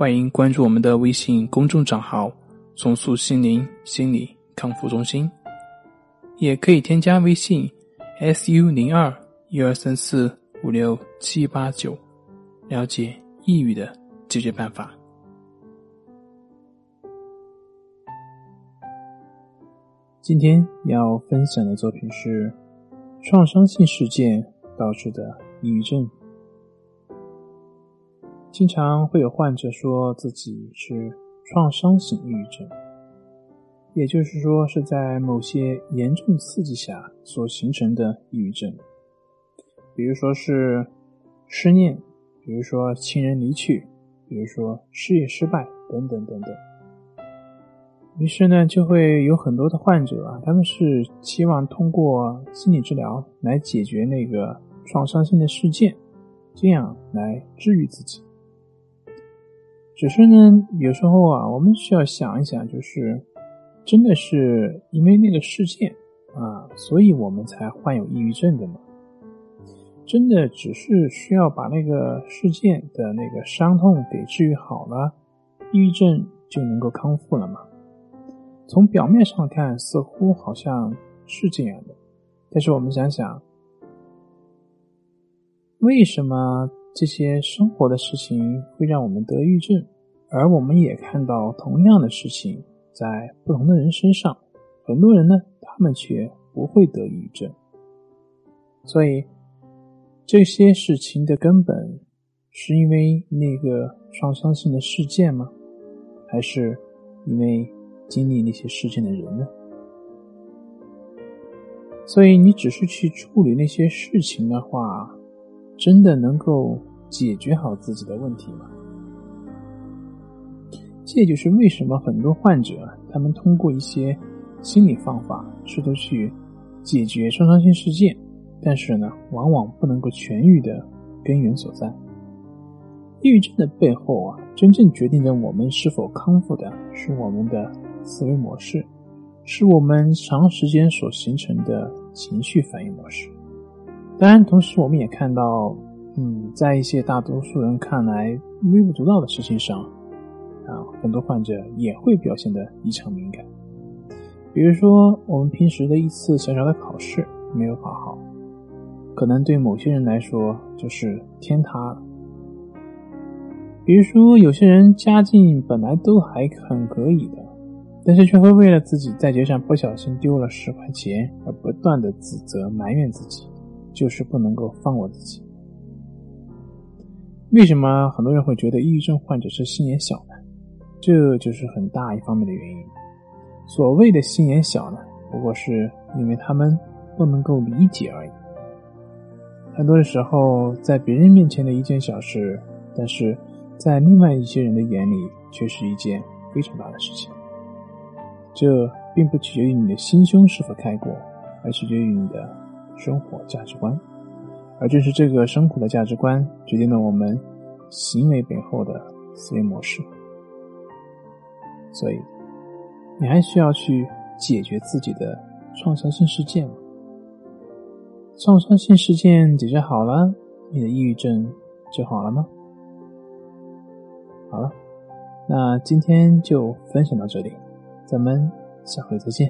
欢迎关注我们的微信公众账号“重塑心灵心理康复中心”，也可以添加微信 “su 零二一二三四五六七八九”，了解抑郁的解决办法。今天要分享的作品是创伤性事件导致的抑郁症。经常会有患者说自己是创伤性抑郁症，也就是说是在某些严重刺激下所形成的抑郁症，比如说是失恋，比如说亲人离去，比如说事业失败等等等等。于是呢，就会有很多的患者啊，他们是期望通过心理治疗来解决那个创伤性的事件，这样来治愈自己。只是呢，有时候啊，我们需要想一想，就是真的是因为那个事件啊，所以我们才患有抑郁症的吗？真的只是需要把那个事件的那个伤痛给治愈好了，抑郁症就能够康复了吗？从表面上看，似乎好像是这样的，但是我们想想，为什么？这些生活的事情会让我们得抑郁症，而我们也看到同样的事情在不同的人身上，很多人呢，他们却不会得抑郁症。所以，这些事情的根本是因为那个创伤性的事件吗？还是因为经历那些事件的人呢？所以，你只是去处理那些事情的话。真的能够解决好自己的问题吗？这就是为什么很多患者他们通过一些心理方法试图去解决创伤性事件，但是呢，往往不能够痊愈的根源所在。抑郁症的背后啊，真正决定着我们是否康复的是我们的思维模式，是我们长时间所形成的情绪反应模式。当然，同时我们也看到，嗯，在一些大多数人看来微不足道的事情上，啊，很多患者也会表现得异常敏感。比如说，我们平时的一次小小的考试没有考好，可能对某些人来说就是天塌了。比如说，有些人家境本来都还很可以的，但是却会为了自己在街上不小心丢了十块钱而不断的自责埋怨自己。就是不能够放过自己。为什么很多人会觉得抑郁症患者是心眼小？这就是很大一方面的原因。所谓的心眼小呢，不过是因为他们不能够理解而已。很多的时候，在别人面前的一件小事，但是在另外一些人的眼里却是一件非常大的事情。这并不取决于你的心胸是否开阔，而取决于你的。生活价值观，而正是这个生活的价值观，决定了我们行为背后的思维模式。所以，你还需要去解决自己的创伤性事件吗？创伤性事件解决好了，你的抑郁症就好了吗？好了，那今天就分享到这里，咱们下回再见。